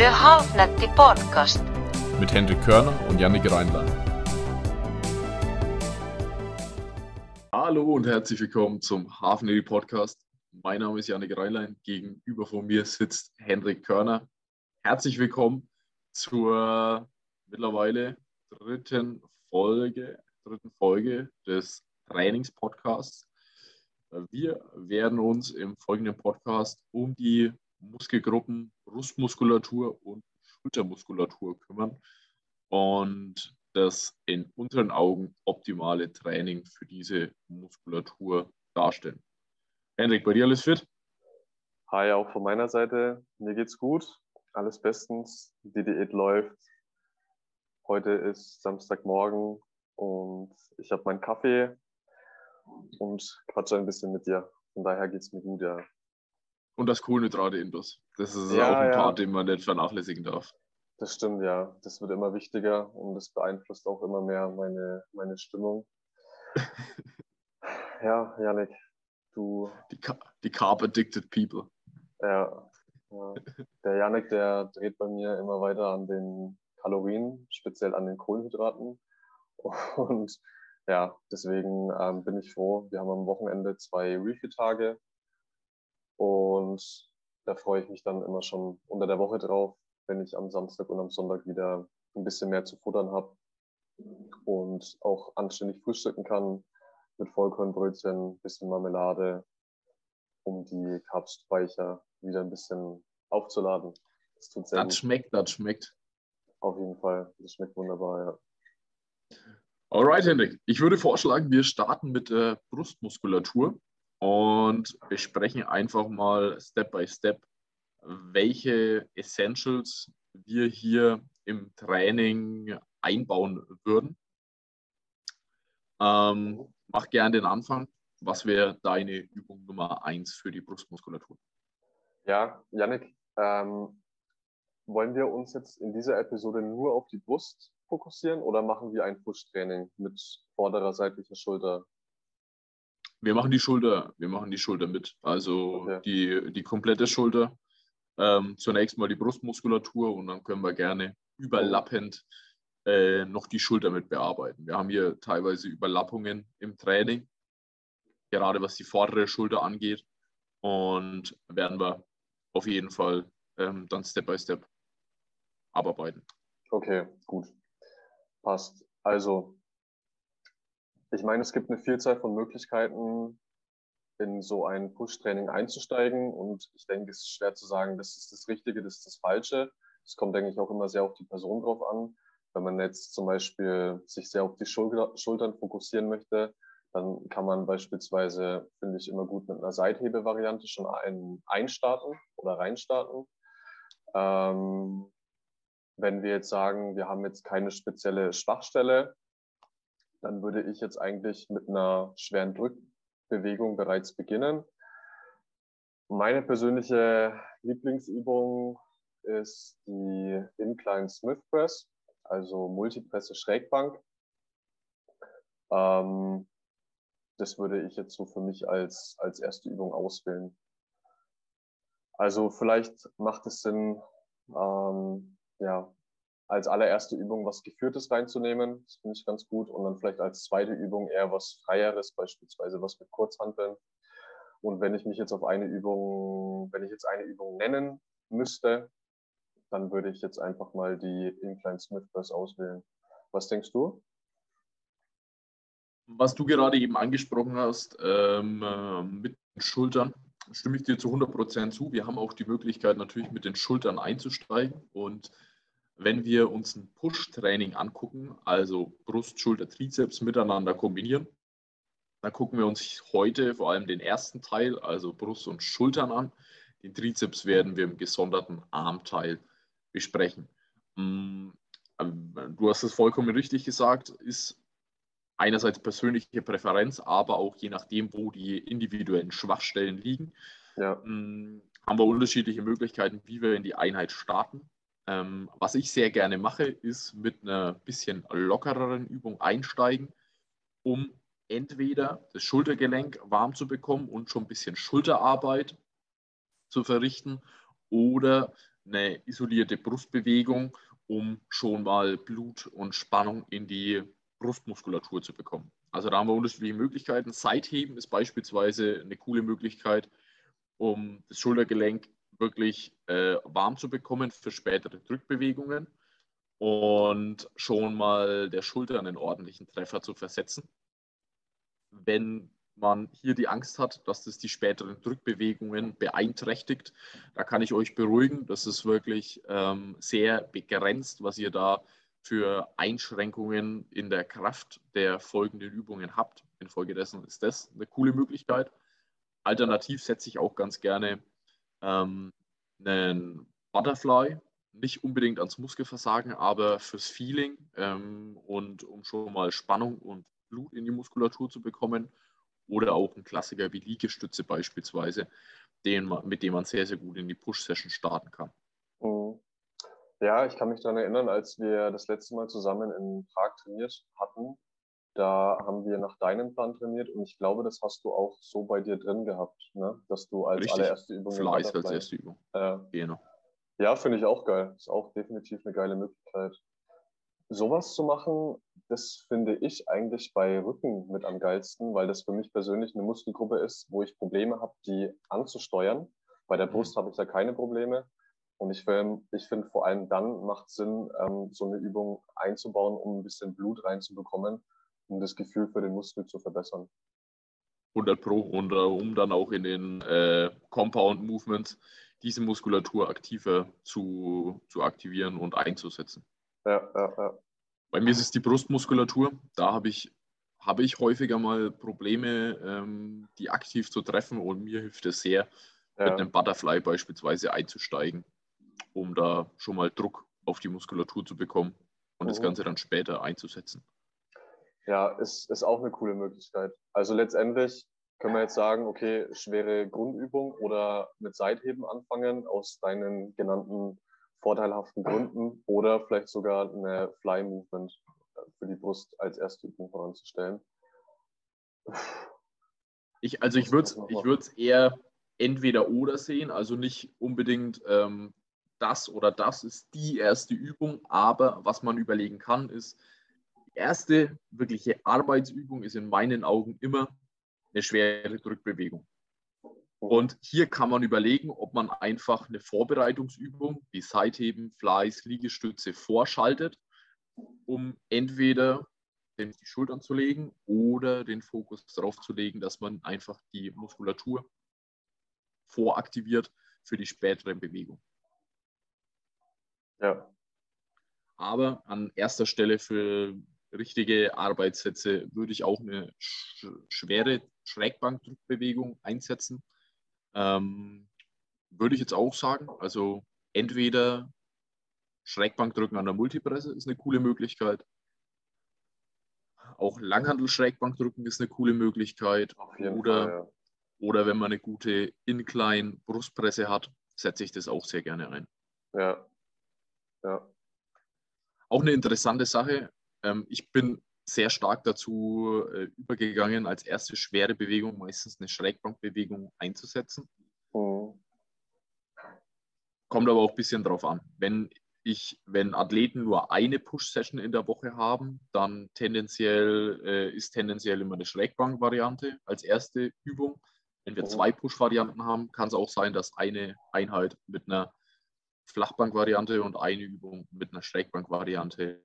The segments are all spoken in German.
Der Halfnetti Podcast. Mit Hendrik Körner und Jannik Reinlein. Hallo und herzlich willkommen zum Hafnetti Podcast. Mein Name ist Jannik Reinlein. Gegenüber von mir sitzt Hendrik Körner. Herzlich willkommen zur mittlerweile dritten Folge, dritten Folge des Trainingspodcasts. Wir werden uns im folgenden Podcast um die Muskelgruppen Brustmuskulatur und Schultermuskulatur kümmern und das in unseren Augen optimale Training für diese Muskulatur darstellen. Hendrik, bei dir alles fit? Hi, auch von meiner Seite. Mir geht's gut. Alles bestens. Die Diät läuft. Heute ist Samstagmorgen und ich habe meinen Kaffee und quatsche ein bisschen mit dir. Von daher geht's mir gut, ja. Und das Kohlenhydrate intus. Das ist Ja, auch ein ja. Part, den man nicht vernachlässigen darf. Das stimmt, ja. Das wird immer wichtiger und das beeinflusst auch immer mehr meine, meine Stimmung. Ja, Janik, du, Die, die Carb-Addicted People. ja, ja. Der Janik, der dreht bei mir immer weiter an den Kalorien, speziell an den Kohlenhydraten. Und ja, deswegen ähm, bin ich froh. Wir haben am Wochenende zwei Review-Tage und da freue ich mich dann immer schon unter der Woche drauf, wenn ich am Samstag und am Sonntag wieder ein bisschen mehr zu futtern habe und auch anständig frühstücken kann mit Vollkornbrötchen, bisschen Marmelade, um die Carbspeicher wieder ein bisschen aufzuladen. Das tut sehr Das gut. schmeckt, das schmeckt. Auf jeden Fall. Das schmeckt wunderbar, ja. Alright, Hendrik. Ich würde vorschlagen, wir starten mit der Brustmuskulatur und besprechen einfach mal Step by Step, welche Essentials wir hier im Training einbauen würden. Ähm, mach gern den Anfang. Was wäre deine Übung Nummer eins für die Brustmuskulatur? Ja, Yannick, ähm, wollen wir uns jetzt in dieser Episode nur auf die Brust fokussieren oder machen wir ein Push-Training mit vorderer seitlicher Schulter? Wir machen die Schulter, wir machen die Schulter mit. Also Okay. die, die komplette Schulter. Ähm, zunächst mal die Brustmuskulatur und dann können wir gerne überlappend äh, noch die Schulter mit bearbeiten. Wir haben hier teilweise Überlappungen im Training, gerade was die vordere Schulter angeht. Und werden wir auf jeden Fall ähm, dann Step by Step abarbeiten. Okay, gut. Passt. Also, ich meine, es gibt eine Vielzahl von Möglichkeiten, in so ein Push-Training einzusteigen. Und ich denke, es ist schwer zu sagen, das ist das Richtige, das ist das Falsche. Es kommt, denke ich, auch immer sehr auf die Person drauf an. Wenn man jetzt zum Beispiel sich sehr auf die Schulter, Schultern fokussieren möchte, dann kann man beispielsweise, finde ich, immer gut mit einer Seithebe-Variante schon ein, einstarten oder reinstarten. Ähm, wenn wir jetzt sagen, wir haben jetzt keine spezielle Schwachstelle, dann würde ich jetzt eigentlich mit einer schweren Drückbewegung bereits beginnen. Meine persönliche Lieblingsübung ist die Incline Smith Press, also Multipresse Schrägbank. Ähm, das würde ich jetzt so für mich als, als erste Übung auswählen. Also vielleicht macht es Sinn, ähm, ja, als allererste Übung was Geführtes reinzunehmen. Das finde ich ganz gut. Und dann vielleicht als zweite Übung eher was Freieres, beispielsweise was mit Kurzhanteln. Und wenn ich mich jetzt auf eine Übung, wenn ich jetzt eine Übung nennen müsste, dann würde ich jetzt einfach mal die Incline Smith Press auswählen. Was denkst du? Was du gerade eben angesprochen hast, ähm, äh, mit den Schultern, stimme ich dir zu 100% zu. Wir haben auch die Möglichkeit, natürlich mit den Schultern einzusteigen. Und wenn wir uns ein Push-Training angucken, also Brust, Schulter, Trizeps miteinander kombinieren, dann gucken wir uns heute vor allem den ersten Teil, also Brust und Schultern an. Den Trizeps werden wir im gesonderten Armteil besprechen. Mm, ähm, Du hast es vollkommen richtig gesagt, ist einerseits persönliche Präferenz, aber auch je nachdem, wo die individuellen Schwachstellen liegen, Ja, mh, haben wir unterschiedliche Möglichkeiten, wie wir in die Einheit starten. Ähm, was ich sehr gerne mache, ist mit einer bisschen lockereren Übung einsteigen, um entweder das Schultergelenk warm zu bekommen und schon ein bisschen Schulterarbeit zu verrichten oder eine isolierte Brustbewegung, um schon mal Blut und Spannung in die Brustmuskulatur zu bekommen. Also da haben wir unterschiedliche Möglichkeiten. Seitheben ist beispielsweise eine coole Möglichkeit, um das Schultergelenk wirklich äh, warm zu bekommen für spätere Drückbewegungen und schon mal der Schulter einen ordentlichen Treffer zu versetzen. Wenn man hier die Angst hat, dass das die späteren Drückbewegungen beeinträchtigt, da kann ich euch beruhigen. Das ist wirklich ähm, sehr begrenzt, was ihr da für Einschränkungen in der Kraft der folgenden Übungen habt. Infolgedessen ist das eine coole Möglichkeit. Alternativ setze ich auch ganz gerne ähm, einen Butterfly, nicht unbedingt ans Muskelversagen, aber fürs Feeling ähm, und um schon mal Spannung und Blut in die Muskulatur zu bekommen oder auch ein Klassiker wie Liegestütze beispielsweise, den man, mit dem man sehr, sehr gut in die Push-Session starten kann. Mhm. Ja, ich kann mich daran erinnern, als wir das letzte Mal zusammen in Prag trainiert hatten, da haben wir nach deinem Plan trainiert und ich glaube, das hast du auch so bei dir drin gehabt, ne? dass du als Richtig. allererste Übung. Fleiß als erste Übung. Äh, Genau. ja, finde ich auch geil. Ist auch definitiv eine geile Möglichkeit. Sowas zu machen, das finde ich eigentlich bei Rücken mit am geilsten, weil das für mich persönlich eine Muskelgruppe ist, wo ich Probleme habe, die anzusteuern. Bei der Mhm. Brust habe ich da keine Probleme. Und ich, ich finde vor allem dann macht es Sinn, ähm, so eine Übung einzubauen, um ein bisschen Blut reinzubekommen, um das Gefühl für den Muskel zu verbessern. 100 Pro und äh, um dann auch in den äh, Compound Movements diese Muskulatur aktiver zu, zu aktivieren und einzusetzen. Ja, ja, ja. Bei mir ist es die Brustmuskulatur. Da habe ich, habe ich häufiger mal Probleme, ähm, die aktiv zu treffen und mir hilft es sehr, mit ja. einem Butterfly beispielsweise einzusteigen, um da schon mal Druck auf die Muskulatur zu bekommen und das Mhm. Ganze dann später einzusetzen. Ja, ist, ist auch eine coole Möglichkeit. Also letztendlich können wir jetzt sagen, okay, schwere Grundübung oder mit Seitheben anfangen aus deinen genannten vorteilhaften Gründen oder vielleicht sogar eine Fly Movement für die Brust als erste Übung voranzustellen. Ich, also ich würde es ich würd's eher entweder oder sehen, also nicht unbedingt ähm, das oder das ist die erste Übung, aber was man überlegen kann, ist, erste wirkliche Arbeitsübung ist in meinen Augen immer eine schwere Drückbewegung. Und hier kann man überlegen, ob man einfach eine Vorbereitungsübung wie Seitheben, Fleiß, Liegestütze vorschaltet, um entweder die Schultern zu legen oder den Fokus darauf zu legen, dass man einfach die Muskulatur voraktiviert für die spätere Bewegung. Ja, Aber an erster Stelle für richtige Arbeitssätze würde ich auch eine sch schwere Schrägbankdrückbewegung einsetzen. Ähm, würde ich jetzt auch sagen. Also entweder Schrägbankdrücken an der Multipresse ist eine coole Möglichkeit. Auch Langhandel-Schrägbankdrücken ist eine coole Möglichkeit. Oder, Fall. oder wenn man eine gute Incline-Brustpresse hat, setze ich das auch sehr gerne ein. Ja. ja. Ja. Auch eine interessante Sache. Ähm, ich bin sehr stark dazu äh, übergegangen, als erste schwere Bewegung meistens eine Schrägbankbewegung einzusetzen. Mhm. Kommt aber auch ein bisschen drauf an. Wenn ich, wenn Athleten nur eine Push-Session in der Woche haben, dann tendenziell äh, ist tendenziell immer eine Schrägbank-Variante als erste Übung. Wenn wir Mhm. zwei Push-Varianten haben, kann es auch sein, dass eine Einheit mit einer Flachbank-Variante und eine Übung mit einer Schrägbank-Variante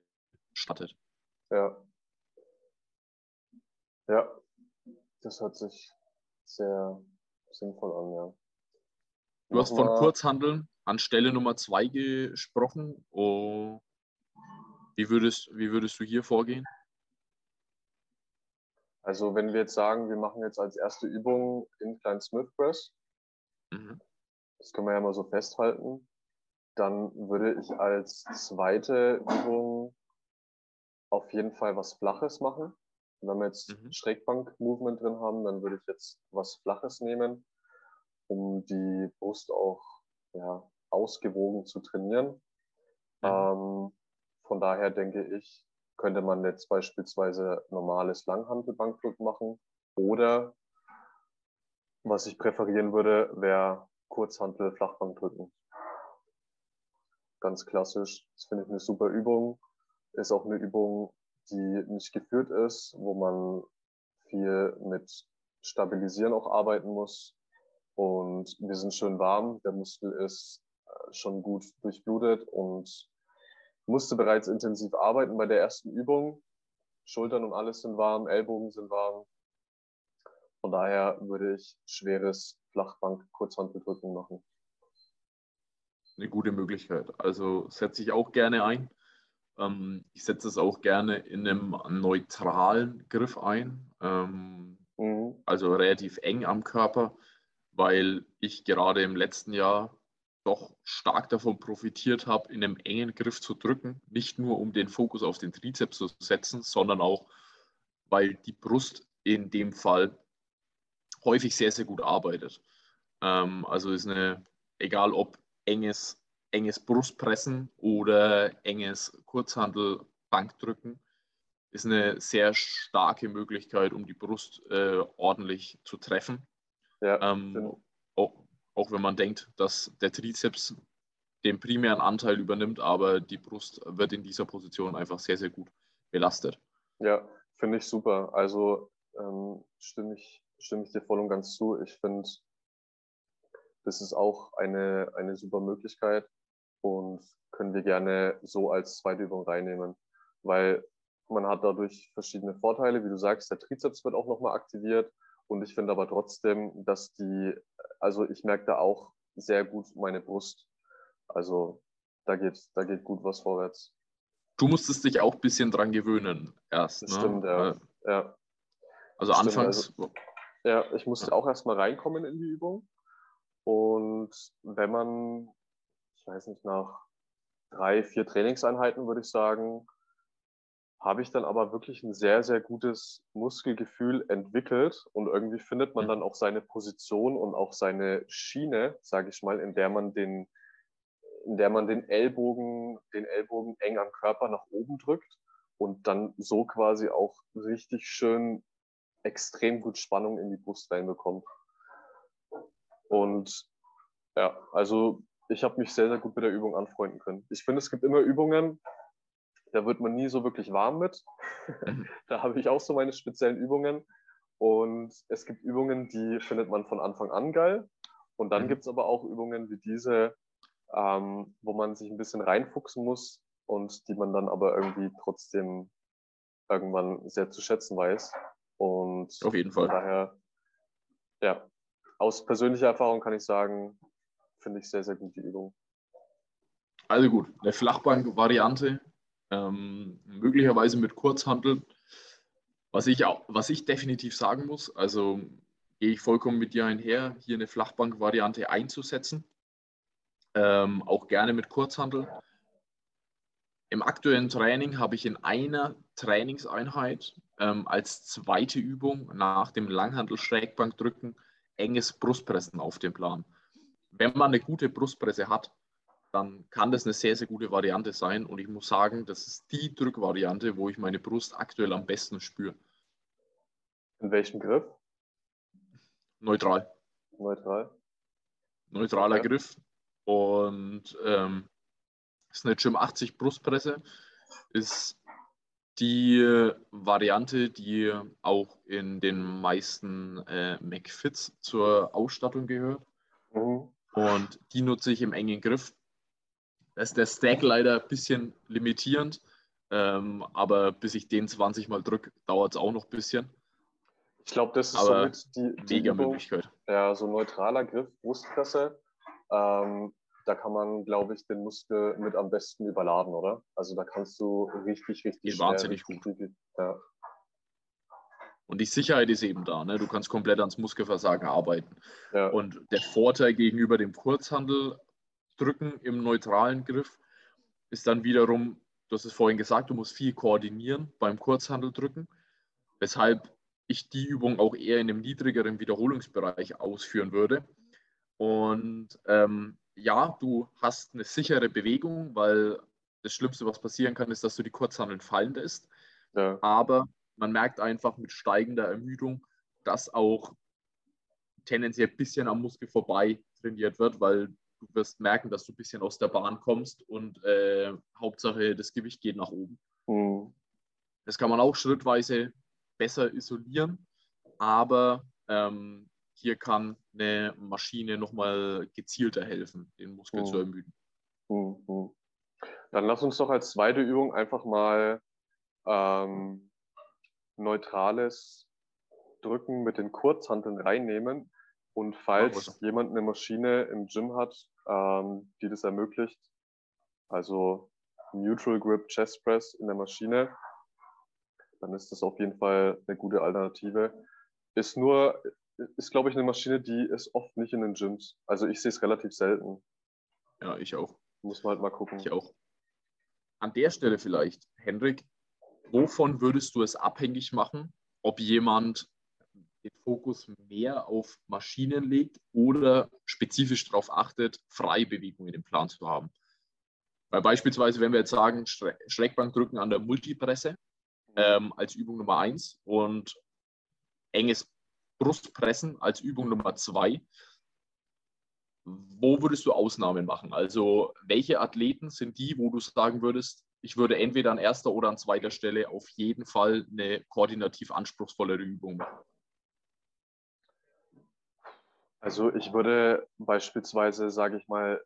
startet. Ja. Ja, das hört sich sehr sinnvoll an, ja. Du hast von Kurzhandeln an Stelle Nummer zwei gesprochen. Oh, wie, würdest, wie würdest du hier vorgehen? Also wenn wir jetzt sagen, wir machen jetzt als erste Übung Incline Smith Press, Mhm. das können wir ja mal so festhalten, dann würde ich als zweite Übung auf jeden Fall was Flaches machen. Wenn wir jetzt Mhm. Schrägbank-Movement drin haben, dann würde ich jetzt was Flaches nehmen, um die Brust auch ja, ausgewogen zu trainieren. Mhm. Ähm, von daher denke ich, könnte man jetzt beispielsweise normales Langhantelbankdrücken machen oder was ich präferieren würde, wäre Kurzhantel Flachbankdrücken. ganz klassisch. Das finde ich eine super Übung. Ist auch eine Übung, die nicht geführt ist, wo man viel mit Stabilisieren auch arbeiten muss. Und wir sind schön warm. Der Muskel ist äh, schon gut durchblutet und musste bereits intensiv arbeiten bei der ersten Übung. Schultern und alles sind warm, Ellbogen sind warm. Von daher würde ich schweres Flachbank-Kurzhanteldrücken machen. Eine gute Möglichkeit. Also setze ich auch gerne ein. Ähm, ich setze es auch gerne in einem neutralen Griff ein, ähm, mhm. also relativ eng am Körper, weil ich gerade im letzten Jahr doch stark davon profitiert habe, in einem engen Griff zu drücken. Nicht nur, um den Fokus auf den Trizeps zu setzen, sondern auch, weil die Brust in dem Fall häufig sehr, sehr gut arbeitet. Ähm, also ist eine, egal ob enges, enges Brustpressen oder enges Kurzhandel-Bankdrücken, ist eine sehr starke Möglichkeit, um die Brust äh, ordentlich zu treffen. Ja, ähm, auch, auch wenn man denkt, dass der Trizeps den primären Anteil übernimmt, aber die Brust wird in dieser Position einfach sehr, sehr gut belastet. Ja, finde ich super. Also ähm, stimme, ich, stimme ich dir voll und ganz zu. Ich finde, das ist auch eine, eine super Möglichkeit und können wir gerne so als zweite Übung reinnehmen, weil man hat dadurch verschiedene Vorteile. Wie du sagst, der Trizeps wird auch nochmal aktiviert und ich finde aber trotzdem, dass die, also ich merke da auch sehr gut meine Brust. Also da geht, da geht gut was vorwärts. Du musstest dich auch ein bisschen dran gewöhnen erst. Ne? Stimmt, ja. ja. Also Stimmt, anfangs. Also, ja, ich musste auch erstmal reinkommen in die Übung. Und wenn man, ich weiß nicht, nach drei, vier Trainingseinheiten würde ich sagen, habe ich dann aber wirklich ein sehr, sehr gutes Muskelgefühl entwickelt und irgendwie findet man dann auch seine Position und auch seine Schiene, sage ich mal, in der man den, in der man den Ellbogen, den Ellbogen eng am Körper nach oben drückt und dann so quasi auch richtig schön extrem gut Spannung in die Brust reinbekommt. Und ja, also ich habe mich sehr, sehr gut mit der Übung anfreunden können. Ich finde, es gibt immer Übungen, da wird man nie so wirklich warm mit. Mhm. da habe ich auch so meine speziellen Übungen. Und es gibt Übungen, die findet man von Anfang an geil. Und dann mhm. gibt es aber auch Übungen wie diese, ähm, wo man sich ein bisschen reinfuchsen muss und die man dann aber irgendwie trotzdem irgendwann sehr zu schätzen weiß. Und auf jeden Fall. Daher, ja, aus persönlicher Erfahrung kann ich sagen, finde ich sehr, sehr gut die Übung. Also gut, eine Flachbank-Variante ähm, möglicherweise mit Kurzhandel. Was ich, auch, was ich definitiv sagen muss, also gehe ich vollkommen mit dir einher, hier eine Flachbank-Variante einzusetzen. Ähm, auch gerne mit Kurzhandel. Im aktuellen Training habe ich in einer Trainingseinheit ähm, als zweite Übung nach dem Langhandel-Schrägbankdrücken enges Brustpressen auf dem Plan. Wenn man eine gute Brustpresse hat, dann kann das eine sehr, sehr gute Variante sein. Und ich muss sagen, das ist die Drückvariante, wo ich meine Brust aktuell am besten spüre. In welchem Griff? Neutral. Neutral. Neutraler okay. Griff. Und ähm, ist eine Gym 80 Brustpresse. Ist die Variante, die auch in den meisten äh, McFits zur Ausstattung gehört. Mhm. Und die nutze ich im engen Griff. Da ist der Stack leider ein bisschen limitierend, ähm, aber bis ich den 20 Mal drücke, dauert es auch noch ein bisschen. Ich glaube, das ist aber somit die, die mega Möglichkeit. Ja, so neutraler Griff, Brustpresse. Ähm, da kann man, glaube ich, den Muskel mit am besten überladen, oder? Also da kannst du richtig, richtig Geht wahnsinnig gut. Ja. Und die Sicherheit ist eben da. Ne? Du kannst komplett ans Muskelversagen arbeiten. Ja. Und der Vorteil gegenüber dem Kurzhandel drücken im neutralen Griff ist dann wiederum, du hast es vorhin gesagt, du musst viel koordinieren beim Kurzhandel drücken, weshalb ich die Übung auch eher in einem niedrigeren Wiederholungsbereich ausführen würde. Und ähm, ja, du hast eine sichere Bewegung, weil das Schlimmste, was passieren kann, ist, dass du die Kurzhandeln fallen lässt. Ja. Aber man merkt einfach mit steigender Ermüdung, dass auch tendenziell ein bisschen am Muskel vorbei trainiert wird, weil du wirst merken, dass du ein bisschen aus der Bahn kommst und äh, Hauptsache das Gewicht geht nach oben. Mhm. Das kann man auch schrittweise besser isolieren, aber ähm, hier kann eine Maschine nochmal gezielter helfen, den Muskel mhm. zu ermüden. Mhm. Dann lass uns doch als zweite Übung einfach mal ähm, neutrales Drücken mit den Kurzhanteln reinnehmen. Und falls jemand eine Maschine im Gym hat, ähm, die das ermöglicht, also Neutral Grip Chest Press in der Maschine, dann ist das auf jeden Fall eine gute Alternative. Ist nur, ist glaube ich eine Maschine, die ist oft nicht in den Gyms. Also ich sehe es relativ selten. Ja, ich auch. Muss man halt mal gucken. Ich auch. An der Stelle vielleicht, Hendrik, wovon würdest du es abhängig machen, ob jemand den Fokus mehr auf Maschinen legt oder spezifisch darauf achtet, freie Bewegungen im Plan zu haben? Weil beispielsweise, wenn wir jetzt sagen, Schrägbankdrücken an der Multipresse ähm, als Übung Nummer eins und enges Brustpressen als Übung Nummer zwei, wo würdest du Ausnahmen machen? Also welche Athleten sind die, wo du sagen würdest, ich würde entweder an erster oder an zweiter Stelle auf jeden Fall eine koordinativ anspruchsvollere Übung machen? Also ich würde beispielsweise, sage ich mal,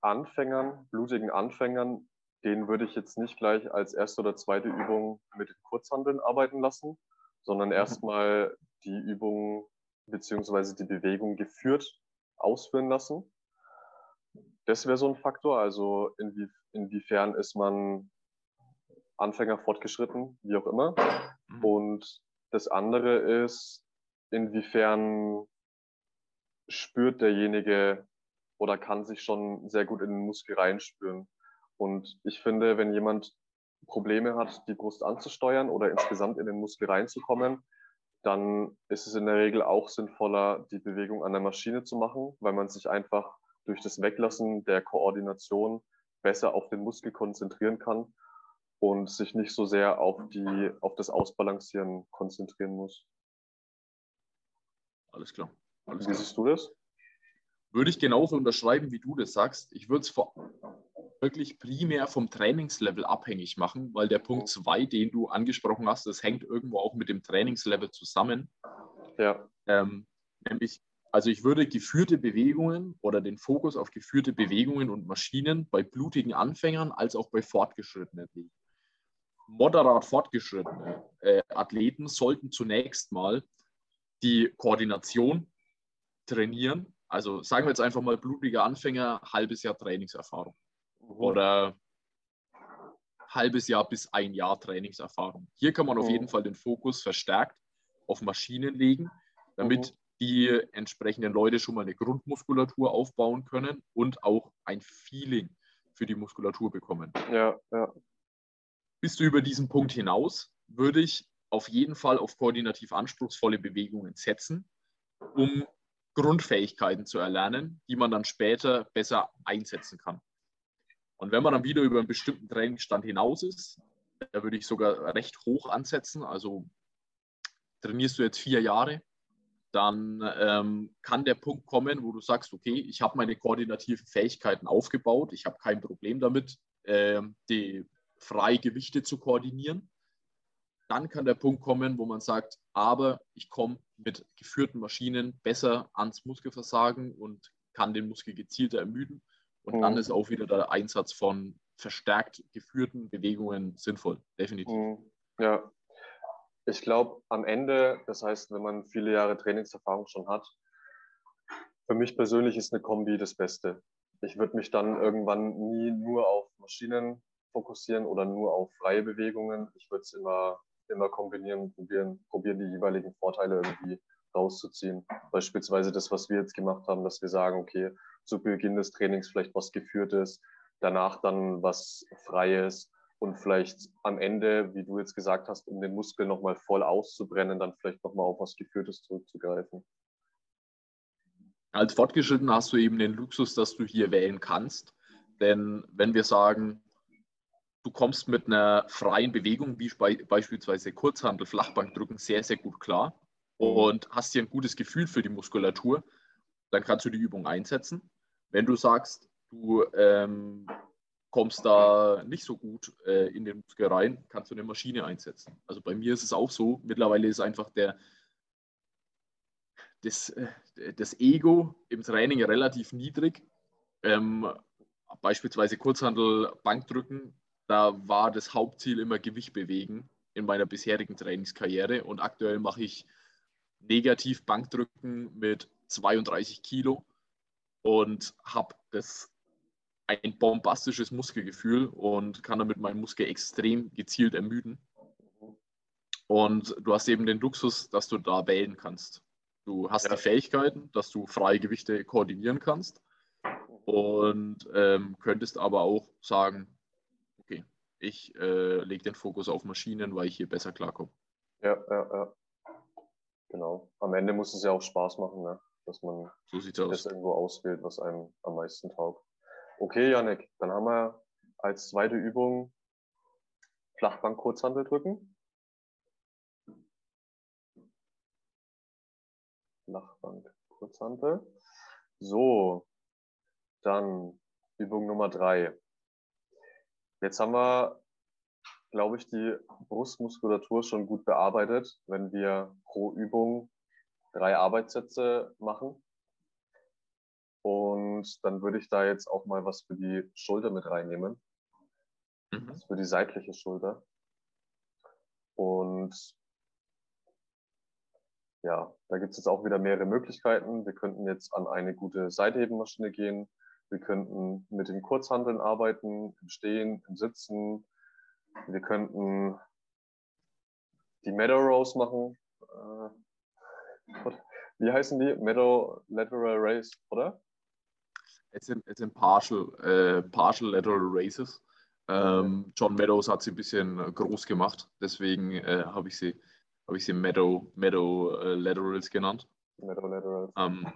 Anfängern, blutigen Anfängern, den würde ich jetzt nicht gleich als erste oder zweite Übung mit den Kurzhandeln arbeiten lassen, sondern mhm. erstmal die Übung bzw. die Bewegung geführt ausführen lassen. Das wäre so ein Faktor. Also inwie, inwiefern ist man Anfänger fortgeschritten, wie auch immer. Mhm. Und das andere ist, inwiefern spürt derjenige oder kann sich schon sehr gut in den Muskel reinspüren. Und ich finde, wenn jemand Probleme hat, die Brust anzusteuern oder insgesamt in den Muskel reinzukommen, dann ist es in der Regel auch sinnvoller, die Bewegung an der Maschine zu machen, weil man sich einfach durch das Weglassen der Koordination besser auf den Muskel konzentrieren kann und sich nicht so sehr auf, die, auf das Ausbalancieren konzentrieren muss. Alles klar. Alles wie siehst du das? Würde ich genauso unterschreiben, wie du das sagst. Ich würde es wirklich primär vom Trainingslevel abhängig machen, weil der Punkt 2, den du angesprochen hast, das hängt irgendwo auch mit dem Trainingslevel zusammen. Ja. Ähm, nämlich, also ich würde geführte Bewegungen oder den Fokus auf geführte Bewegungen und Maschinen bei blutigen Anfängern als auch bei Fortgeschrittenen legen. Moderat fortgeschrittene äh, Athleten sollten zunächst mal die Koordination trainieren. Also sagen wir jetzt einfach mal blutiger Anfänger, halbes Jahr Trainingserfahrung mhm. oder halbes Jahr bis ein Jahr Trainingserfahrung. Hier kann man auf mhm. jeden Fall den Fokus verstärkt auf Maschinen legen, damit mhm. die entsprechenden Leute schon mal eine Grundmuskulatur aufbauen können und auch ein Feeling für die Muskulatur bekommen. Ja, ja. Bist du über diesen Punkt hinaus, würde ich auf jeden Fall auf koordinativ anspruchsvolle Bewegungen setzen, um Grundfähigkeiten zu erlernen, die man dann später besser einsetzen kann. Und wenn man dann wieder über einen bestimmten Trainingsstand hinaus ist, da würde ich sogar recht hoch ansetzen. Also trainierst du jetzt vier Jahre, dann ähm, kann der Punkt kommen, wo du sagst, okay, ich habe meine koordinativen Fähigkeiten aufgebaut, ich habe kein Problem damit, äh, die freie Gewichte zu koordinieren dann kann der Punkt kommen, wo man sagt, aber ich komme mit geführten Maschinen besser ans Muskelversagen und kann den Muskel gezielter ermüden. Und mhm. dann ist auch wieder der Einsatz von verstärkt geführten Bewegungen sinnvoll, definitiv. Mhm. Ja, ich glaube, am Ende, das heißt, wenn man viele Jahre Trainingserfahrung schon hat, für mich persönlich ist eine Kombi das Beste. Ich würde mich dann irgendwann nie nur auf Maschinen fokussieren oder nur auf freie Bewegungen. Ich würde es immer immer kombinieren, probieren, probieren die jeweiligen Vorteile irgendwie rauszuziehen. Beispielsweise das, was wir jetzt gemacht haben, dass wir sagen, okay, zu Beginn des Trainings vielleicht was Geführtes, danach dann was Freies und vielleicht am Ende, wie du jetzt gesagt hast, um den Muskel nochmal voll auszubrennen, dann vielleicht nochmal auf was Geführtes zurückzugreifen. Als Fortgeschritten hast du eben den Luxus, dass du hier wählen kannst. Denn wenn wir sagen, du kommst mit einer freien Bewegung, wie beispielsweise Kurzhandel, Flachbankdrücken, sehr, sehr gut klar und hast hier ein gutes Gefühl für die Muskulatur, dann kannst du die Übung einsetzen. Wenn du sagst, du ähm, kommst da nicht so gut äh, in den Muskel rein, kannst du eine Maschine einsetzen. Also bei mir ist es auch so, mittlerweile ist einfach der, das, äh, das Ego im Training relativ niedrig. Ähm, beispielsweise Kurzhandel, Bankdrücken, da war das Hauptziel immer Gewicht bewegen in meiner bisherigen Trainingskarriere und aktuell mache ich negativ Bankdrücken mit 32 Kilo und habe das ein bombastisches Muskelgefühl und kann damit meinen Muskel extrem gezielt ermüden. Und du hast eben den Luxus, dass du da wählen kannst. Du hast ja. die Fähigkeiten, dass du freie Gewichte koordinieren kannst und ähm, könntest aber auch sagen, ich äh, lege den Fokus auf Maschinen, weil ich hier besser klarkomme. Ja, ja, ja. Genau. Am Ende muss es ja auch Spaß machen, ne? dass man so das irgendwo auswählt, was einem am meisten taugt. Okay, Janik, dann haben wir als zweite Übung Flachbank Kurzhandel drücken. Flachbank Kurzhandel. So, dann Übung Nummer drei. Jetzt haben wir, glaube ich, die Brustmuskulatur schon gut bearbeitet, wenn wir pro Übung drei Arbeitssätze machen. Und dann würde ich da jetzt auch mal was für die Schulter mit reinnehmen. Mhm. für die seitliche Schulter. Und ja, da gibt es jetzt auch wieder mehrere Möglichkeiten. Wir könnten jetzt an eine gute Seithebemaschine gehen. Wir könnten mit den Kurzhandeln arbeiten, im Stehen, im Sitzen. Wir könnten die Meadow Rows machen. Äh, wie heißen die? Meadow Lateral Race, oder? Es sind, es sind partial, äh, partial Lateral Races. Ähm, John Meadows hat sie ein bisschen groß gemacht, deswegen äh, habe ich sie, hab ich sie Meadow, Meadow äh, Laterals genannt. Meadow Laterals. Ähm,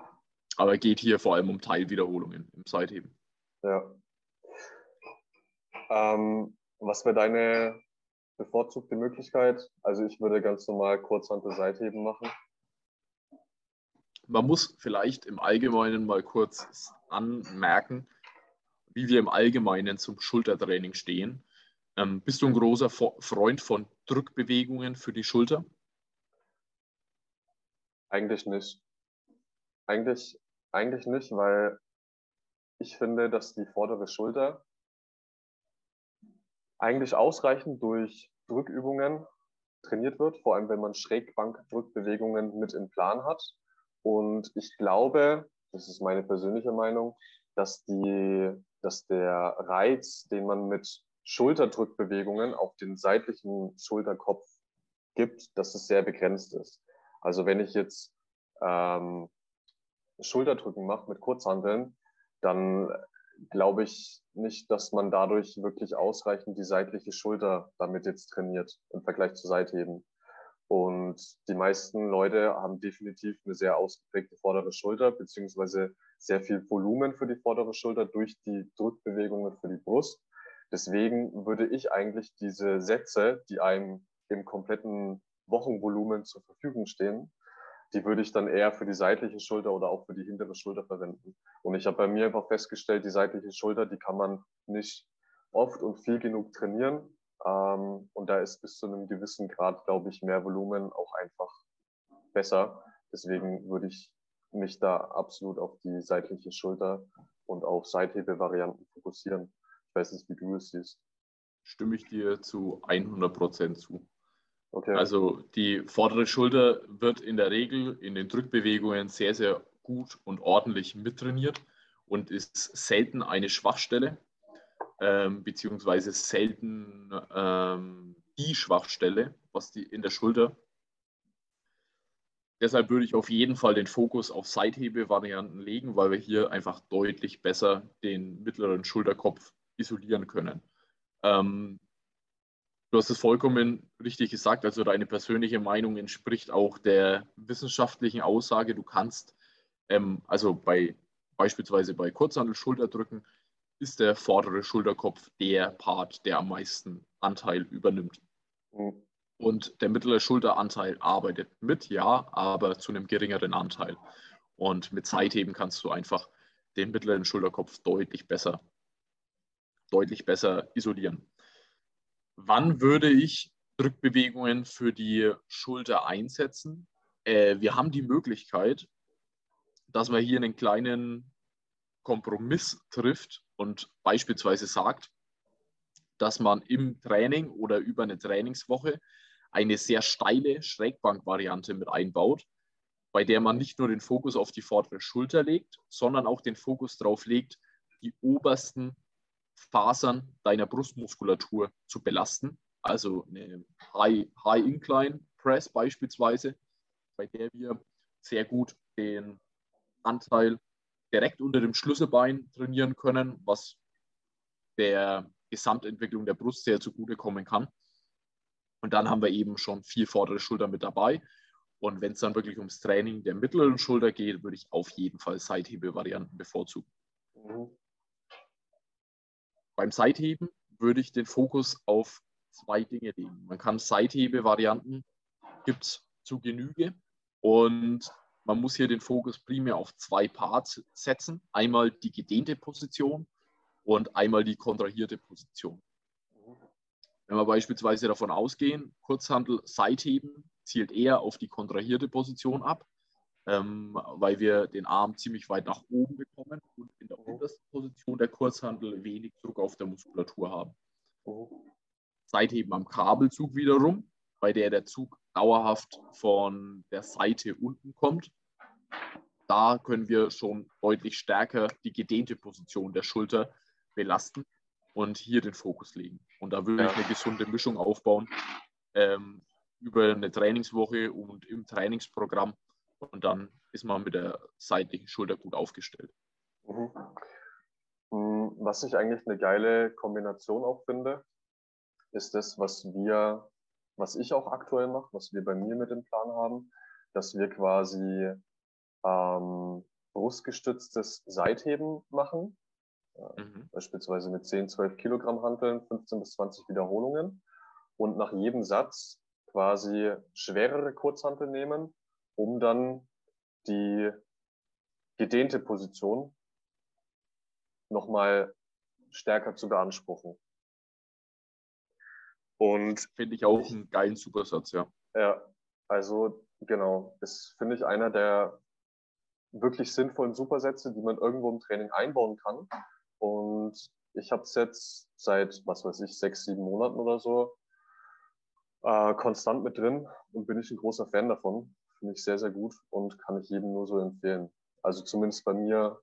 aber geht hier vor allem um Teilwiederholungen im Seitheben. Ja. Ähm, was wäre deine bevorzugte Möglichkeit? Also ich würde ganz normal Kurzhantel Seitheben machen. Man muss vielleicht im Allgemeinen mal kurz anmerken, wie wir im Allgemeinen zum Schultertraining stehen. Ähm, bist du ein großer Freund von Drückbewegungen für die Schulter? Eigentlich nicht. Eigentlich eigentlich nicht, weil ich finde, dass die vordere Schulter eigentlich ausreichend durch Drückübungen trainiert wird, vor allem wenn man Schrägbankdrückbewegungen mit im Plan hat. Und ich glaube, das ist meine persönliche Meinung, dass, die, dass der Reiz, den man mit Schulterdrückbewegungen auf den seitlichen Schulterkopf gibt, dass es sehr begrenzt ist. Also wenn ich jetzt ähm, Schulterdrücken macht mit Kurzhanteln, dann glaube ich nicht, dass man dadurch wirklich ausreichend die seitliche Schulter damit jetzt trainiert im Vergleich zu Seitheben. Und die meisten Leute haben definitiv eine sehr ausgeprägte vordere Schulter, beziehungsweise sehr viel Volumen für die vordere Schulter durch die Drückbewegungen für die Brust. Deswegen würde ich eigentlich diese Sätze, die einem im kompletten Wochenvolumen zur Verfügung stehen, die würde ich dann eher für die seitliche Schulter oder auch für die hintere Schulter verwenden. Und ich habe bei mir einfach festgestellt, die seitliche Schulter, die kann man nicht oft und viel genug trainieren. Ähm, und da ist bis zu einem gewissen Grad, glaube ich, mehr Volumen auch einfach besser. Deswegen würde ich mich da absolut auf die seitliche Schulter und auf Seithebevarianten fokussieren. Ich weiß nicht, wie du es siehst. Stimme ich dir zu 100 Prozent zu. Okay. Also die vordere Schulter wird in der Regel in den Drückbewegungen sehr, sehr gut und ordentlich mittrainiert und ist selten eine Schwachstelle, ähm, beziehungsweise selten ähm, die Schwachstelle, was die in der Schulter. Deshalb würde ich auf jeden Fall den Fokus auf Seithebevarianten legen, weil wir hier einfach deutlich besser den mittleren Schulterkopf isolieren können. Ähm, Du hast es vollkommen richtig gesagt. Also deine persönliche Meinung entspricht auch der wissenschaftlichen Aussage. Du kannst, ähm, also bei beispielsweise bei Kurzhandel-Schulterdrücken, ist der vordere Schulterkopf der Part, der am meisten Anteil übernimmt. Mhm. Und der mittlere Schulteranteil arbeitet mit, ja, aber zu einem geringeren Anteil. Und mit Zeitheben kannst du einfach den mittleren Schulterkopf deutlich besser, deutlich besser isolieren. Wann würde ich Drückbewegungen für die Schulter einsetzen? Äh, wir haben die Möglichkeit, dass man hier einen kleinen Kompromiss trifft und beispielsweise sagt, dass man im Training oder über eine Trainingswoche eine sehr steile Schrägbankvariante mit einbaut, bei der man nicht nur den Fokus auf die vordere Schulter legt, sondern auch den Fokus darauf legt, die obersten Fasern deiner Brustmuskulatur zu belasten. Also eine High, High Incline Press beispielsweise, bei der wir sehr gut den Anteil direkt unter dem Schlüsselbein trainieren können, was der Gesamtentwicklung der Brust sehr zugutekommen kann. Und dann haben wir eben schon vier vordere Schulter mit dabei. Und wenn es dann wirklich ums Training der mittleren Schulter geht, würde ich auf jeden Fall Seithebevarianten bevorzugen. Mhm. Beim Seitheben würde ich den Fokus auf zwei Dinge legen. Man kann Seithebe-Varianten, gibt es zu Genüge. Und man muss hier den Fokus primär auf zwei Parts setzen. Einmal die gedehnte Position und einmal die kontrahierte Position. Wenn wir beispielsweise davon ausgehen, Kurzhandel Seitheben zielt eher auf die kontrahierte Position ab, ähm, weil wir den Arm ziemlich weit nach oben bekommen und in der untersten Position der Kurzhandel wenig Druck auf der Muskulatur haben. Seitheben am Kabelzug wiederum, bei der der Zug dauerhaft von der Seite unten kommt. Da können wir schon deutlich stärker die gedehnte Position der Schulter belasten und hier den Fokus legen. Und da würde ich eine gesunde Mischung aufbauen ähm, über eine Trainingswoche und im Trainingsprogramm. Und dann ist man mit der seitlichen Schulter gut aufgestellt. Mhm. Hm, was ich eigentlich eine geile Kombination auch finde, ist das, was wir, was ich auch aktuell mache, was wir bei mir mit dem Plan haben, dass wir quasi ähm, brustgestütztes Seitheben machen. Mhm. Beispielsweise mit 10, 12 Kilogramm Hanteln, 15 bis 20 Wiederholungen. Und nach jedem Satz quasi schwerere Kurzhantel nehmen, um dann die gedehnte Position nochmal stärker zu beanspruchen. Und finde ich auch einen geilen Supersatz, ja. Ja, also genau, das finde ich einer der wirklich sinnvollen Supersätze, die man irgendwo im Training einbauen kann. Und ich habe es jetzt seit, was weiß ich, sechs, sieben Monaten oder so äh, konstant mit drin und bin ich ein großer Fan davon. Finde ich sehr, sehr gut und kann ich jedem nur so empfehlen. Also zumindest bei mir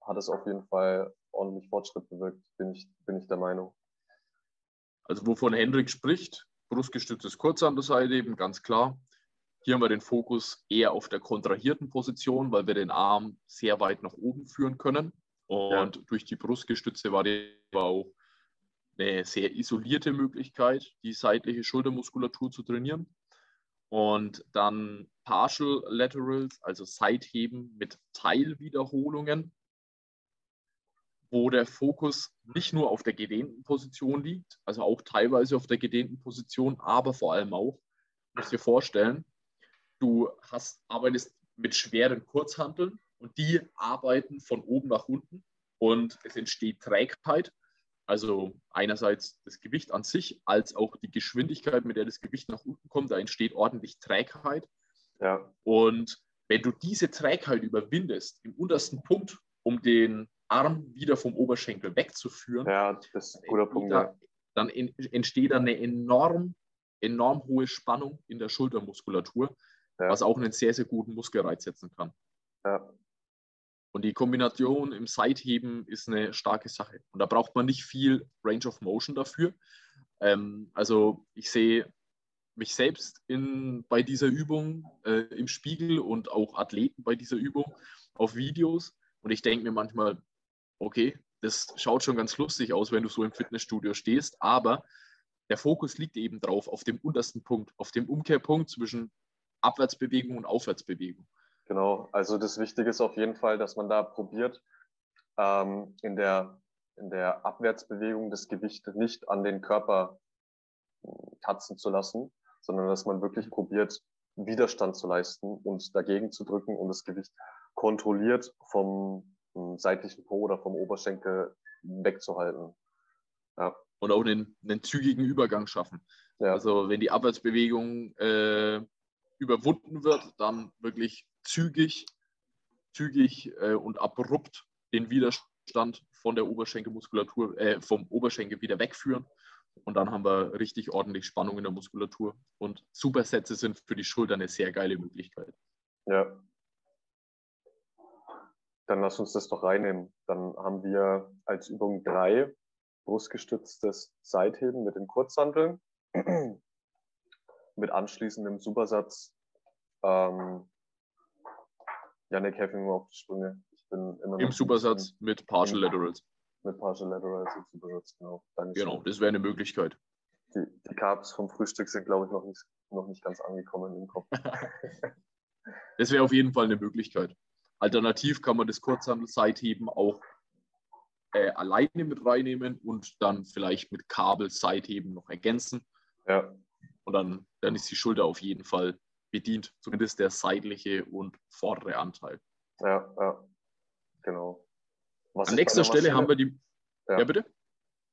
hat es auf jeden Fall ordentlich Fortschritt bewirkt, bin ich, bin ich der Meinung. Also wovon Hendrik spricht, brustgestütztes Kurzhantelseil eben, ganz klar. Hier haben wir den Fokus eher auf der kontrahierten Position, weil wir den Arm sehr weit nach oben führen können. Und ja. durch die Brustgestütze war die auch eine sehr isolierte Möglichkeit, die seitliche Schultermuskulatur zu trainieren. Und dann Partial Laterals, also Seitheben mit Teilwiederholungen, wo der Fokus nicht nur auf der gedehnten Position liegt, also auch teilweise auf der gedehnten Position, aber vor allem auch, musst dir vorstellen, du hast, arbeitest mit schweren Kurzhanteln und die arbeiten von oben nach unten und es entsteht Trägheit. Also einerseits das Gewicht an sich, als auch die Geschwindigkeit, mit der das Gewicht nach unten kommt, da entsteht ordentlich Trägheit. Ja. Und wenn du diese Trägheit überwindest, im untersten Punkt, um den Arm wieder vom Oberschenkel wegzuführen, ja, das ist ein guter Punkt, da, dann entsteht da eine enorm, enorm hohe Spannung in der Schultermuskulatur, ja. was auch einen sehr, sehr guten Muskelreiz setzen kann. Ja. Und die Kombination im Seitheben ist eine starke Sache. Und da braucht man nicht viel Range of Motion dafür. Ähm, also ich sehe mich selbst in, bei dieser Übung äh, im Spiegel und auch Athleten bei dieser Übung auf Videos. Und ich denke mir manchmal, okay, das schaut schon ganz lustig aus, wenn du so im Fitnessstudio stehst, aber der Fokus liegt eben drauf, auf dem untersten Punkt, auf dem Umkehrpunkt zwischen Abwärtsbewegung und Aufwärtsbewegung. Genau, also das Wichtige ist auf jeden Fall, dass man da probiert, ähm, in, der, in der Abwärtsbewegung das Gewicht nicht an den Körper tatzen zu lassen, sondern dass man wirklich probiert, Widerstand zu leisten und dagegen zu drücken und das Gewicht kontrolliert vom, seitlichen Po oder vom Oberschenkel wegzuhalten. Ja. Und auch einen, einen zügigen Übergang schaffen. Ja. Also wenn die Abwärtsbewegung äh, überwunden wird, dann wirklich zügig, zügig äh, und abrupt den Widerstand von der Oberschenkelmuskulatur, äh, vom Oberschenkel wieder wegführen. Und dann haben wir richtig ordentlich Spannung in der Muskulatur. Und Supersätze sind für die Schulter eine sehr geile Möglichkeit. Ja. Dann lass uns das doch reinnehmen. Dann haben wir als Übung 3 brustgestütztes Seitheben mit den Kurzhanteln. mit anschließendem Supersatz. Ähm, Janik, helfe mir auf die Sprünge. Ich bin immer Im Supersatz mit Partial Laterals. Mit Partial Laterals im Supersatz, genau. Dankeschön. Genau, das wäre eine Möglichkeit. Die, die Carbs vom Frühstück sind, glaube ich, noch nicht, noch nicht ganz angekommen im Kopf. das wäre auf jeden Fall eine Möglichkeit. Alternativ kann man das Kurzhandel-Seitheben auch äh, alleine mit reinnehmen und dann vielleicht mit Kabel-Seitheben noch ergänzen. Ja. Und dann, dann ist die Schulter auf jeden Fall bedient, zumindest der seitliche und vordere Anteil. Ja, ja, genau. Was An nächster Stelle Maschine, haben wir die. Ja. ja. bitte?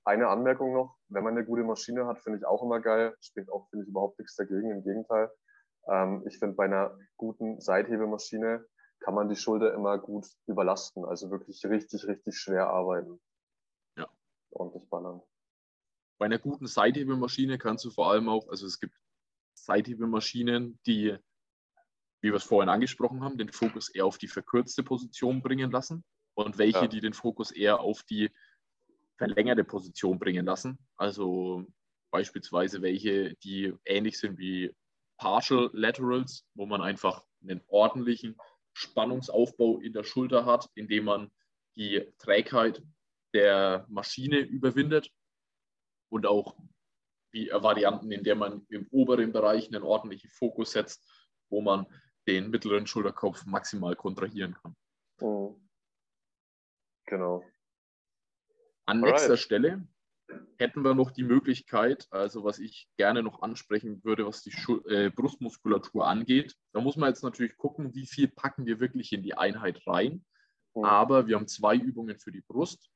Eine Anmerkung noch: Wenn man eine gute Maschine hat, finde ich auch immer geil. Spricht auch, finde ich, überhaupt nichts dagegen. Im Gegenteil. Ähm, ich finde, bei einer guten Seithebemaschine kann man die Schulter immer gut überlasten. Also wirklich richtig, richtig schwer arbeiten. Ja. Ordentlich ballern. Bei einer guten Seithebemaschine kannst du vor allem auch, also es gibt Seithebemaschinen, die, wie wir es vorhin angesprochen haben, den Fokus eher auf die verkürzte Position bringen lassen und welche, ja. die den Fokus eher auf die verlängerte Position bringen lassen. Also beispielsweise welche, die ähnlich sind wie Partial Laterals, wo man einfach einen ordentlichen Spannungsaufbau in der Schulter hat, indem man die Trägheit der Maschine überwindet und auch wie Varianten, in der man im oberen Bereich einen ordentlichen Fokus setzt, wo man den mittleren Schulterkopf maximal kontrahieren kann. Mhm. Genau. An Alright. nächster Stelle hätten wir noch die Möglichkeit, also was ich gerne noch ansprechen würde, was die Schul äh, Brustmuskulatur angeht. Da muss man jetzt natürlich gucken, wie viel packen wir wirklich in die Einheit rein. Mhm. Aber wir haben zwei Übungen für die Brust.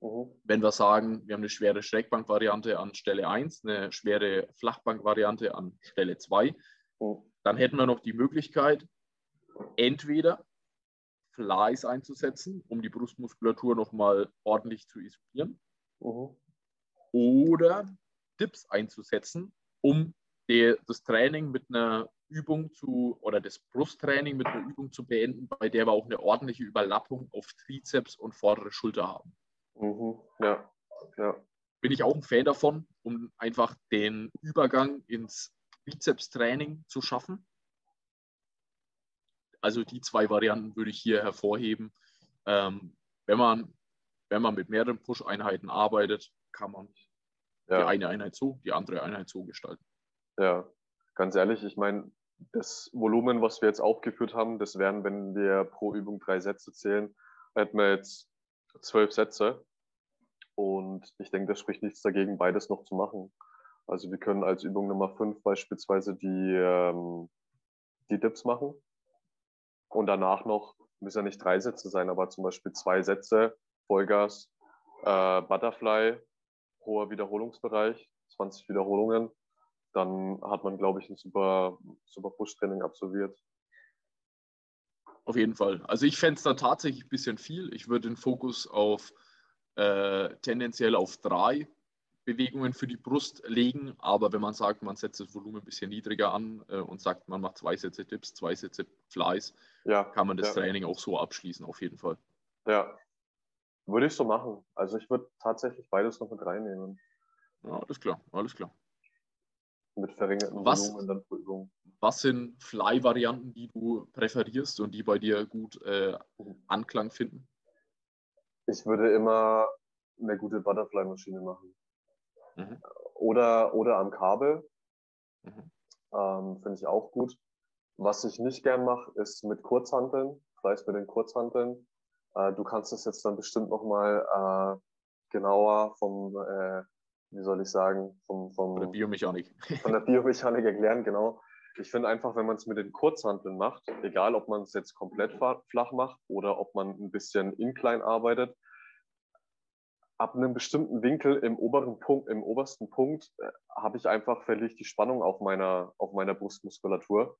Mhm. Wenn wir sagen, wir haben eine schwere Schrägbank-Variante an Stelle 1, eine schwere Flachbank-Variante an Stelle 2, mhm. dann hätten wir noch die Möglichkeit, entweder Flies einzusetzen, um die Brustmuskulatur nochmal ordentlich zu isolieren. Mhm. Oder Dips einzusetzen, um die, das Training mit einer Übung zu, oder das Brusttraining mit einer Übung zu beenden, bei der wir auch eine ordentliche Überlappung auf Trizeps und vordere Schulter haben. Mhm. Ja. ja. Bin ich auch ein Fan davon, um einfach den Übergang ins Bizeps-Training zu schaffen. Also die zwei Varianten würde ich hier hervorheben. Ähm, wenn, man, wenn man mit mehreren Push-Einheiten arbeitet, kann man ja. die eine Einheit so, die andere Einheit so gestalten. Ja, ganz ehrlich, ich meine, das Volumen, was wir jetzt aufgeführt haben, das wären, wenn wir pro Übung drei Sätze zählen, hätten wir jetzt zwölf Sätze. Und ich denke, das spricht nichts dagegen, beides noch zu machen. Also wir können als Übung Nummer 5 beispielsweise die, ähm, die Dips machen. Und danach noch, müssen ja nicht drei Sätze sein, aber zum Beispiel zwei Sätze, Vollgas, äh, Butterfly, hoher Wiederholungsbereich, 20 Wiederholungen. Dann hat man, glaube ich, ein super, super Push-Training absolviert. Auf jeden Fall. Also ich fände es da tatsächlich ein bisschen viel. Ich würde den Fokus auf äh, tendenziell auf drei Bewegungen für die Brust legen. Aber wenn man sagt, man setzt das Volumen ein bisschen niedriger an äh, und sagt, man macht zwei Sätze Dips, zwei Sätze Flies, ja, kann man das ja. Training auch so abschließen, auf jeden Fall. Ja, würde ich so machen. Also ich würde tatsächlich beides noch mit reinnehmen. Ja, alles klar, alles klar. Mit verringerten was, Volumen dann pro Übung. Was sind Fly-Varianten, die du präferierst und die bei dir gut äh, Anklang finden? Ich würde immer eine gute Butterfly-Maschine machen. Mhm. Oder, oder am Kabel. Mhm. Ähm, Finde ich auch gut. Was ich nicht gern mache, ist mit Kurzhanteln, vielleicht mit den Kurzhanteln. Äh, du kannst das jetzt dann bestimmt nochmal äh, genauer vom, äh, wie soll ich sagen, vom, vom, von der Biomechanik. von der Biomechanik erklären, genau. Ich finde einfach, wenn man es mit den Kurzhanteln macht, egal ob man es jetzt komplett flach macht oder ob man ein bisschen incline arbeitet, ab einem bestimmten Winkel im oberen Punkt, im obersten Punkt, äh, habe ich einfach verliere die Spannung auf meiner, auf meiner Brustmuskulatur.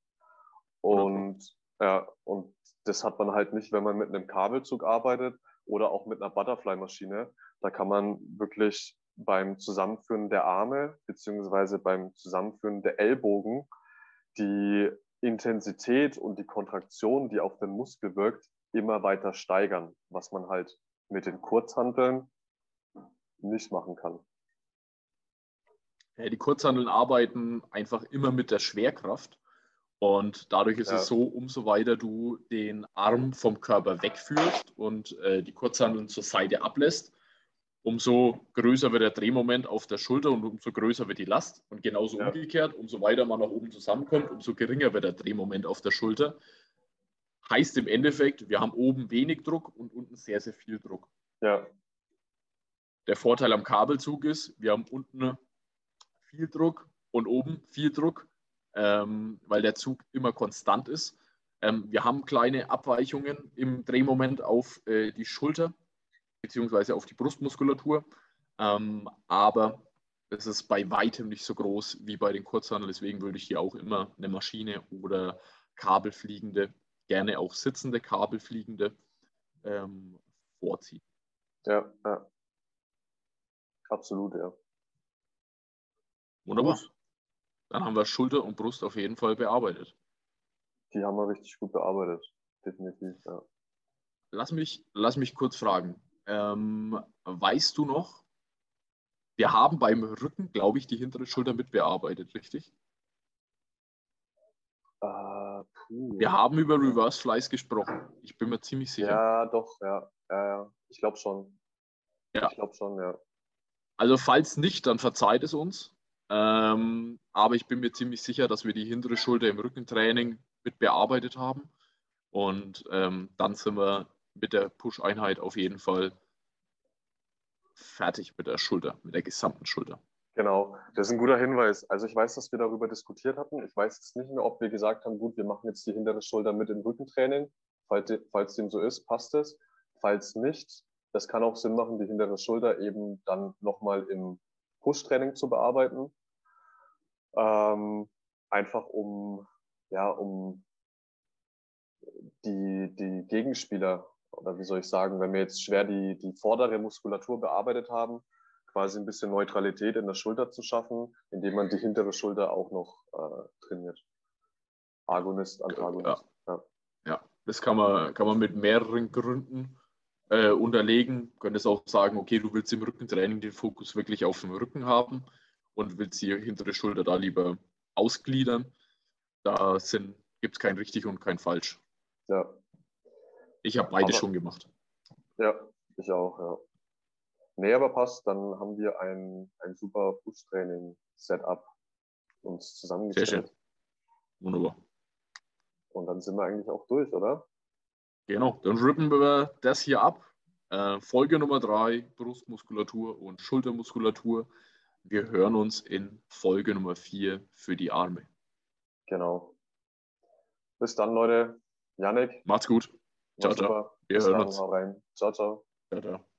Und, ja, und das hat man halt nicht, wenn man mit einem Kabelzug arbeitet oder auch mit einer Butterfly-Maschine. Da kann man wirklich beim Zusammenführen der Arme beziehungsweise beim Zusammenführen der Ellbogen die Intensität und die Kontraktion, die auf den Muskel wirkt, immer weiter steigern, was man halt mit den Kurzhanteln nicht machen kann. Ja, die Kurzhanteln arbeiten einfach immer mit der Schwerkraft. Und dadurch ist ja. es so, umso weiter du den Arm vom Körper wegführst und äh, die Kurzhanteln zur Seite ablässt, umso größer wird der Drehmoment auf der Schulter und umso größer wird die Last. Und genauso ja. umgekehrt, umso weiter man nach oben zusammenkommt, umso geringer wird der Drehmoment auf der Schulter. Heißt im Endeffekt, wir haben oben wenig Druck und unten sehr, sehr viel Druck. Ja. Der Vorteil am Kabelzug ist, wir haben unten viel Druck und oben viel Druck, ähm, weil der Zug immer konstant ist. Ähm, wir haben kleine Abweichungen im Drehmoment auf äh, die Schulter beziehungsweise auf die Brustmuskulatur, ähm, aber es ist bei weitem nicht so groß wie bei den Kurzhandeln. Deswegen würde ich hier auch immer eine Maschine oder Kabelfliegende, gerne auch sitzende Kabelfliegende ähm, vorziehen. Ja, ja. Absolut, ja. Wunderbar. Gut. Dann haben wir Schulter und Brust auf jeden Fall bearbeitet. Die haben wir richtig gut bearbeitet. Definitiv, ja. Lass mich, lass mich kurz fragen. Ähm, weißt du noch, wir haben beim Rücken, glaube ich, die hintere Schulter mit bearbeitet, richtig? Uh, wir haben über Reverse Flies gesprochen. Ich bin mir ziemlich sicher. Ja, doch, ja. ja, ja. Ich glaube schon. Ja. Ich glaube schon, ja. Also falls nicht, dann verzeiht es uns. Ähm, aber ich bin mir ziemlich sicher, dass wir die hintere Schulter im Rückentraining mit bearbeitet haben. Und ähm, dann sind wir mit der Push-Einheit auf jeden Fall fertig mit der Schulter, mit der gesamten Schulter. Genau, das ist ein guter Hinweis. Also ich weiß, dass wir darüber diskutiert hatten. Ich weiß jetzt nicht mehr, ob wir gesagt haben, gut, wir machen jetzt die hintere Schulter mit dem Rückentraining. Falls, falls dem so ist, passt es. Falls nicht, das kann auch Sinn machen, die hintere Schulter eben dann nochmal im Push-Training zu bearbeiten. Ähm, einfach um, ja, um die, die Gegenspieler, oder wie soll ich sagen, wenn wir jetzt schwer die, die vordere Muskulatur bearbeitet haben, quasi ein bisschen Neutralität in der Schulter zu schaffen, indem man die hintere Schulter auch noch äh, trainiert. Agonist, Antagonist. Ja. ja. ja. das kann man, kann man mit mehreren Gründen äh, unterlegen. Du könntest auch sagen, okay, du willst im Rückentraining den Fokus wirklich auf dem Rücken haben und willst die hintere Schulter da lieber ausgliedern. Da gibt es kein richtig und kein falsch. Ja. Ich habe beide aber, schon gemacht. Ja, ich auch, ja. Nee, aber passt, dann haben wir ein, ein super Push-Training-Setup uns zusammengestellt. Sehr schön. Wunderbar. Und dann sind wir eigentlich auch durch, oder? Genau, dann rippen wir das hier ab. Äh, Folge Nummer drei, Brustmuskulatur und Schultermuskulatur. Wir hören uns in Folge Nummer vier für die Arme. Genau. Bis dann, Leute. Janik. Macht's gut. Ciao, ciao. Wir hören uns. Ciao, ciao. Ciao, ciao.